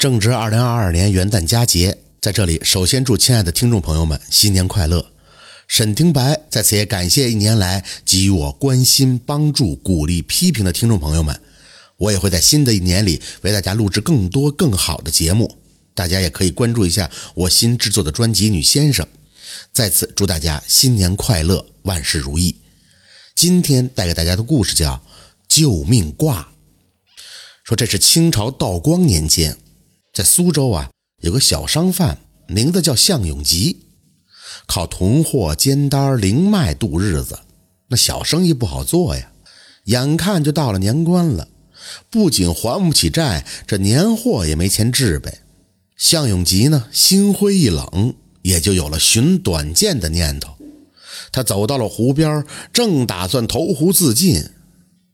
正值二零二二年元旦佳节，在这里首先祝亲爱的听众朋友们新年快乐。沈听白在此也感谢一年来给予我关心、帮助、鼓励、批评的听众朋友们。我也会在新的一年里为大家录制更多更好的节目，大家也可以关注一下我新制作的专辑《女先生》。在此祝大家新年快乐，万事如意。今天带给大家的故事叫《救命卦》，说这是清朝道光年间。在苏州啊，有个小商贩，名字叫向永吉，靠囤货、兼单、零卖度日子。那小生意不好做呀，眼看就到了年关了，不仅还不起债，这年货也没钱置备。向永吉呢，心灰意冷，也就有了寻短见的念头。他走到了湖边，正打算投湖自尽，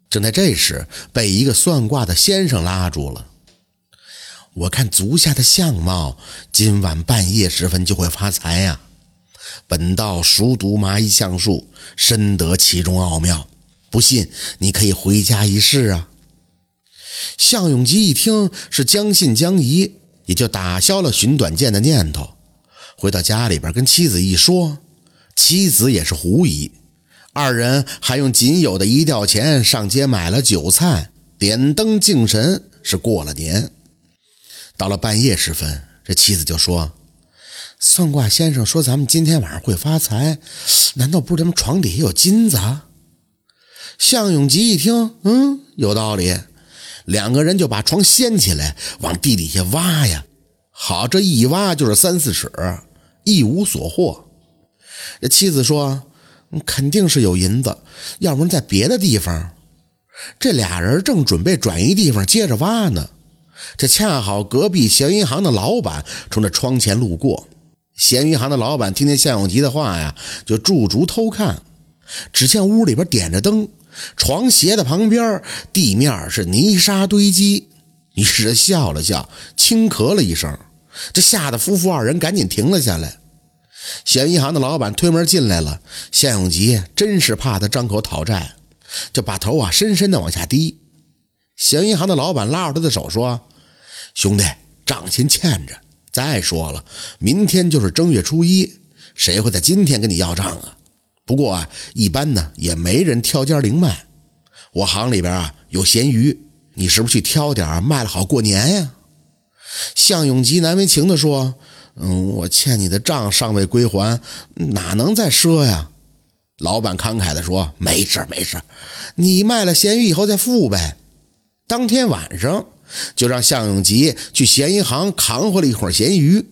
正在这时，被一个算卦的先生拉住了。我看足下的相貌，今晚半夜时分就会发财呀！本道熟读麻衣相术，深得其中奥妙。不信，你可以回家一试啊！向永吉一听是将信将疑，也就打消了寻短见的念头。回到家里边，跟妻子一说，妻子也是狐疑。二人还用仅有的一吊钱上街买了酒菜，点灯敬神，是过了年。到了半夜时分，这妻子就说：“算卦先生说咱们今天晚上会发财，难道不是咱们床底下有金子？”啊向永吉一听，嗯，有道理，两个人就把床掀起来，往地底下挖呀。好，这一挖就是三四尺，一无所获。这妻子说：“肯定是有银子，要不然在别的地方。”这俩人正准备转移地方，接着挖呢。这恰好隔壁咸鱼行的老板从这窗前路过，咸鱼行的老板听见向永吉的话呀，就驻足偷看。只见屋里边点着灯，床斜的旁边地面是泥沙堆积。于是笑了笑，轻咳了一声，这吓得夫妇二人赶紧停了下来。咸鱼行的老板推门进来了，向永吉真是怕他张口讨债，就把头啊深深的往下低。咸鱼行的老板拉着他的手说。兄弟，账先欠着。再说了，明天就是正月初一，谁会在今天跟你要账啊？不过啊，一般呢也没人挑尖零卖。我行里边啊有咸鱼，你是不是去挑点卖了好过年呀？向永吉难为情地说：“嗯，我欠你的账尚未归还，哪能再赊呀？”老板慷慨地说：“没事没事，你卖了咸鱼以后再付呗。”当天晚上。就让向永吉去咸鱼行扛回了一捆咸鱼。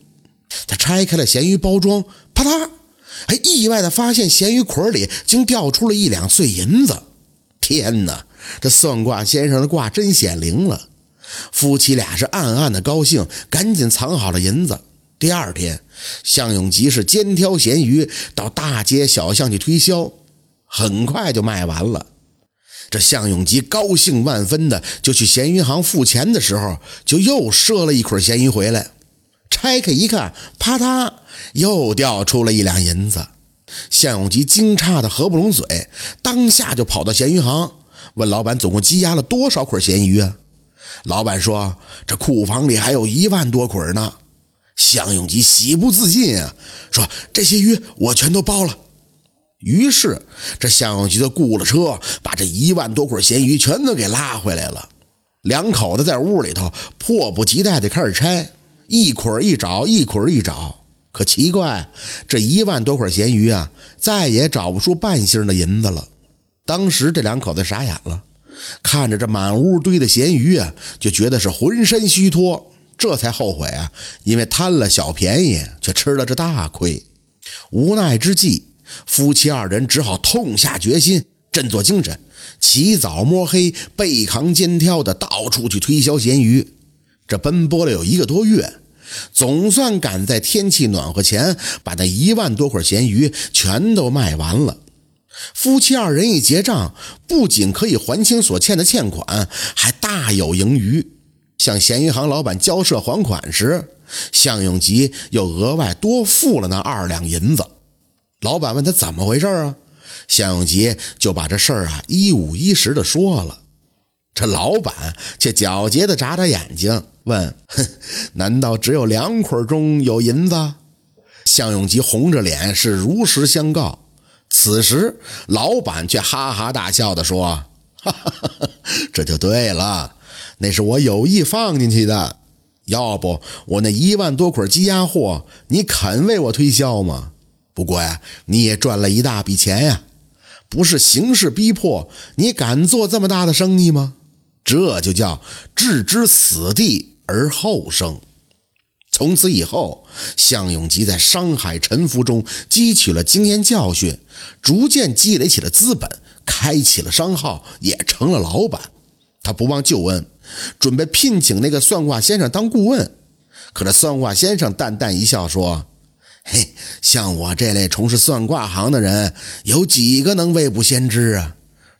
他拆开了咸鱼包装，啪嗒，还意外的发现咸鱼捆里竟掉出了一两碎银子。天哪，这算卦先生的卦真显灵了！夫妻俩是暗暗的高兴，赶紧藏好了银子。第二天，向永吉是肩挑咸鱼到大街小巷去推销，很快就卖完了。这向永吉高兴万分的就去咸鱼行付钱的时候，就又赊了一捆咸鱼回来。拆开一看，啪嗒，又掉出了一两银子。向永吉惊诧的合不拢嘴，当下就跑到咸鱼行问老板：“总共积压了多少捆咸鱼啊？”老板说：“这库房里还有一万多捆呢。”向永吉喜不自禁啊，说：“这些鱼我全都包了。”于是，这向永菊就雇了车，把这一万多捆咸鱼全都给拉回来了。两口子在屋里头迫不及待地开始拆，一捆一找，一捆一找。可奇怪，这一万多捆咸鱼啊，再也找不出半星的银子了。当时这两口子傻眼了，看着这满屋堆的咸鱼啊，就觉得是浑身虚脱，这才后悔啊，因为贪了小便宜，却吃了这大亏。无奈之际。夫妻二人只好痛下决心，振作精神，起早摸黑，背扛肩挑的到处去推销咸鱼。这奔波了有一个多月，总算赶在天气暖和前，把那一万多块咸鱼全都卖完了。夫妻二人一结账，不仅可以还清所欠的欠款，还大有盈余。向咸鱼行老板交涉还款时，向永吉又额外多付了那二两银子。老板问他怎么回事啊？向永吉就把这事儿啊一五一十的说了。这老板却狡黠的眨眨眼睛，问：“哼，难道只有两捆中有银子？”向永吉红着脸是如实相告。此时，老板却哈哈大笑的说：“哈哈哈哈，这就对了，那是我有意放进去的。要不我那一万多捆积压货，你肯为我推销吗？不过呀，你也赚了一大笔钱呀。不是形势逼迫，你敢做这么大的生意吗？”这就叫置之死地而后生。从此以后，向永吉在商海沉浮中汲取了经验教训，逐渐积累起了资本，开启了商号，也成了老板。他不忘旧恩，准备聘请那个算卦先生当顾问。可这算卦先生淡淡一笑说：“嘿，像我这类从事算卦行的人，有几个能未卜先知啊？”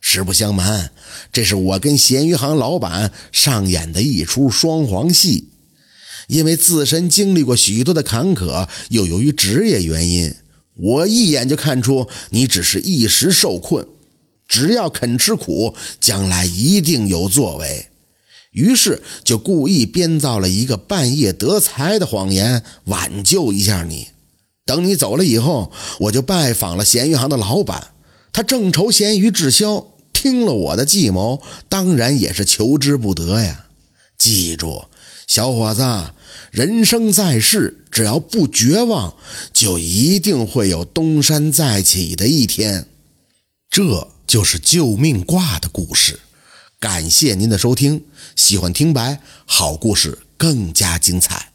实不相瞒，这是我跟咸鱼行老板上演的一出双簧戏。因为自身经历过许多的坎坷，又由于职业原因，我一眼就看出你只是一时受困。只要肯吃苦，将来一定有作为。于是就故意编造了一个半夜得财的谎言，挽救一下你。等你走了以后，我就拜访了咸鱼行的老板，他正愁咸鱼滞销。听了我的计谋，当然也是求之不得呀！记住，小伙子，人生在世，只要不绝望，就一定会有东山再起的一天。这就是救命卦的故事。感谢您的收听，喜欢听白好故事更加精彩。